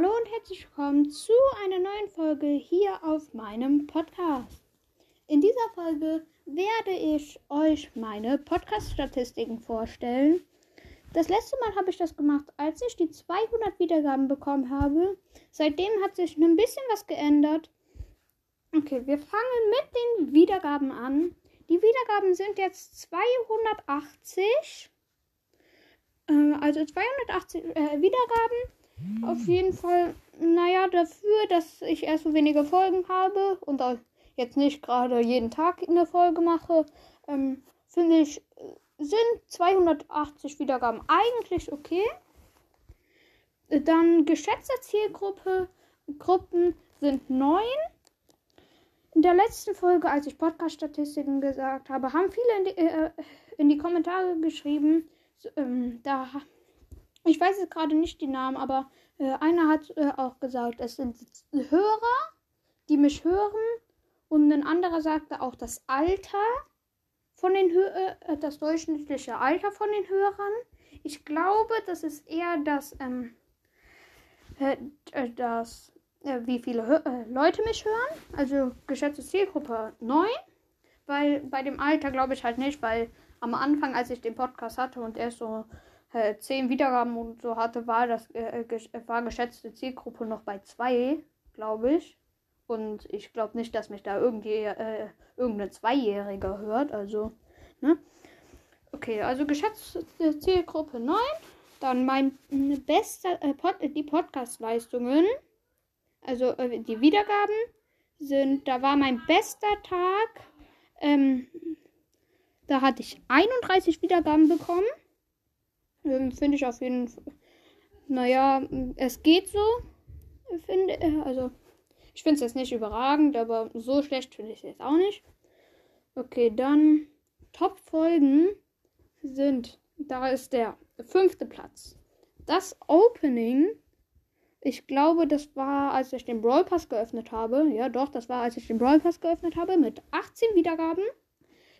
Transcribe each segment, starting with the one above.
Hallo und herzlich willkommen zu einer neuen Folge hier auf meinem Podcast. In dieser Folge werde ich euch meine Podcast-Statistiken vorstellen. Das letzte Mal habe ich das gemacht, als ich die 200 Wiedergaben bekommen habe. Seitdem hat sich ein bisschen was geändert. Okay, wir fangen mit den Wiedergaben an. Die Wiedergaben sind jetzt 280. Äh, also 280 äh, Wiedergaben. Auf jeden Fall, naja, dafür, dass ich erst so wenige Folgen habe und jetzt nicht gerade jeden Tag eine Folge mache, ähm, finde ich, sind 280 Wiedergaben eigentlich okay. Dann geschätzte Zielgruppe Gruppen sind 9. In der letzten Folge, als ich Podcast-Statistiken gesagt habe, haben viele in die, äh, in die Kommentare geschrieben, so, ähm, da ich weiß jetzt gerade nicht die Namen, aber äh, einer hat äh, auch gesagt, es sind Hörer, die mich hören. Und ein anderer sagte auch das Alter von den Hö äh, das durchschnittliche Alter von den Hörern. Ich glaube, das ist eher das, ähm, äh, äh, das äh, wie viele Hö Leute mich hören. Also geschätzte Zielgruppe 9. Weil bei dem Alter glaube ich halt nicht, weil am Anfang, als ich den Podcast hatte und erst so äh, 10 Wiedergaben und so hatte, war das äh, gesch war geschätzte Zielgruppe noch bei 2, glaube ich. Und ich glaube nicht, dass mich da irgendwie äh, irgendeine Zweijährige hört. Also, ne? Okay, also geschätzte Zielgruppe 9. Dann mein bester, äh, Pod, die Podcast-Leistungen. Also äh, die Wiedergaben sind, da war mein bester Tag. Ähm, da hatte ich 31 Wiedergaben bekommen. Ähm, Finde ich auf jeden Fall. Naja, es geht so. Finde, äh, also, ich finde es jetzt nicht überragend, aber so schlecht finde ich es jetzt auch nicht. Okay, dann Top-Folgen sind. Da ist der fünfte Platz. Das Opening. Ich glaube, das war, als ich den Brawl Pass geöffnet habe. Ja, doch, das war, als ich den Brawl Pass geöffnet habe. Mit 18 Wiedergaben.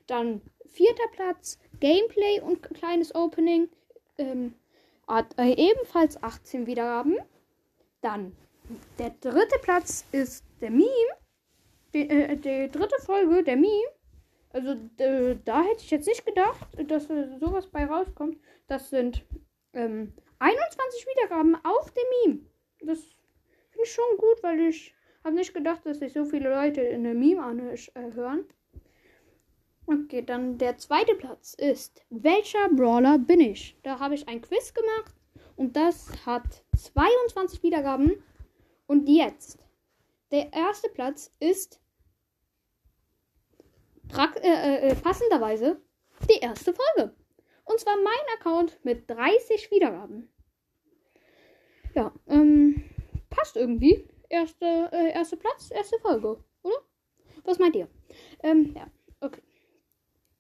Dann vierter Platz Gameplay und kleines Opening ähm, hat äh, ebenfalls 18 Wiedergaben. Dann der dritte Platz ist der Meme. Die, äh, die dritte Folge, der Meme. Also da hätte ich jetzt nicht gedacht, dass äh, sowas bei rauskommt. Das sind ähm, 21 Wiedergaben auf dem Meme. Das finde ich schon gut, weil ich habe nicht gedacht, dass sich so viele Leute in der Meme anhören. Okay, dann der zweite Platz ist, welcher Brawler bin ich? Da habe ich ein Quiz gemacht und das hat 22 Wiedergaben. Und jetzt, der erste Platz ist äh, äh, passenderweise die erste Folge. Und zwar mein Account mit 30 Wiedergaben. Ja, ähm, passt irgendwie. Erste, äh, erste Platz, erste Folge, oder? Was meint ihr? Ähm, ja, okay.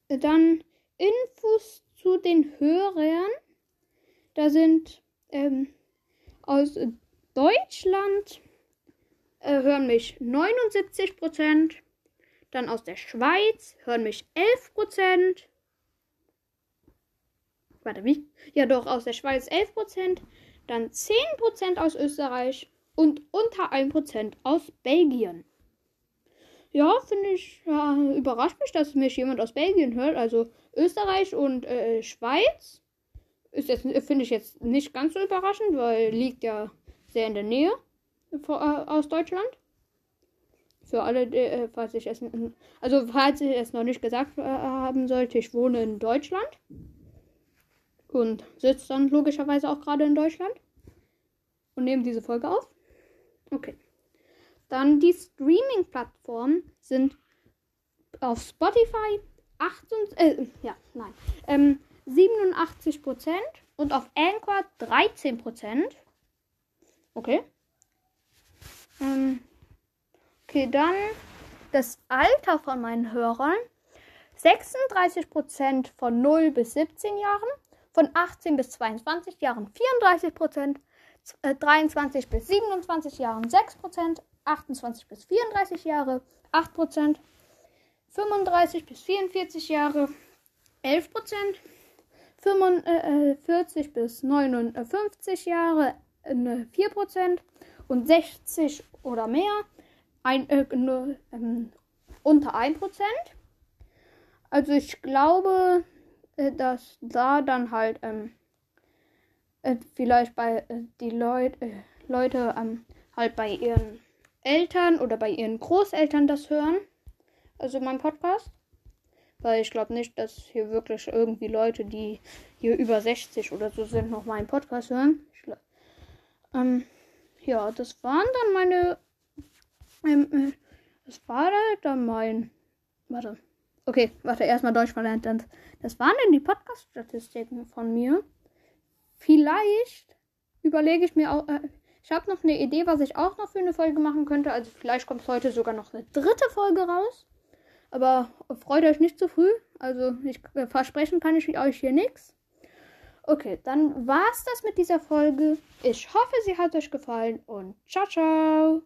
Dann Infos zu den Hörern. Da sind ähm, aus Deutschland äh, hören mich 79% Dann aus der Schweiz hören mich 11% Warte, wie? Ja, doch, aus der Schweiz 11% Dann 10% aus Österreich und unter 1% aus Belgien. Ja, finde ich, ja, überrascht mich, dass mich jemand aus Belgien hört. Also Österreich und äh, Schweiz ist jetzt, finde ich jetzt nicht ganz so überraschend, weil liegt ja sehr in der Nähe vor, äh, aus Deutschland. Für alle, äh, falls ich es, also falls ich es noch nicht gesagt äh, haben sollte, ich wohne in Deutschland und sitze dann logischerweise auch gerade in Deutschland und nehme diese Folge auf. Okay. Dann die Streaming-Plattformen sind auf Spotify 88, äh, ja, nein, ähm, 87% und auf Anchor 13 Okay. Ähm, okay, dann das Alter von meinen Hörern. 36% von 0 bis 17 Jahren, von 18 bis 22 Jahren 34% äh, 23 bis 27 Jahren 6 28 bis 34 Jahre 8%, 35 bis 44 Jahre 11%, 45 bis 59 Jahre 4% und 60 oder mehr ein, äh, nur, ähm, unter 1%. Also ich glaube, äh, dass da dann halt ähm, äh, vielleicht bei äh, die Leut, äh, Leute ähm, halt bei ihren Eltern oder bei ihren Großeltern das hören. Also mein Podcast. Weil ich glaube nicht, dass hier wirklich irgendwie Leute, die hier über 60 oder so sind, noch meinen Podcast hören. Ähm, ja, das waren dann meine. Ähm, äh, das war dann mein. Warte. Okay, warte, erstmal Deutsch verlernt. Das waren dann die Podcast-Statistiken von mir. Vielleicht überlege ich mir auch. Äh, ich habe noch eine Idee, was ich auch noch für eine Folge machen könnte. Also vielleicht kommt heute sogar noch eine dritte Folge raus. Aber freut euch nicht zu früh. Also ich äh, versprechen kann ich euch hier nichts. Okay, dann war's das mit dieser Folge. Ich hoffe, sie hat euch gefallen und ciao, ciao.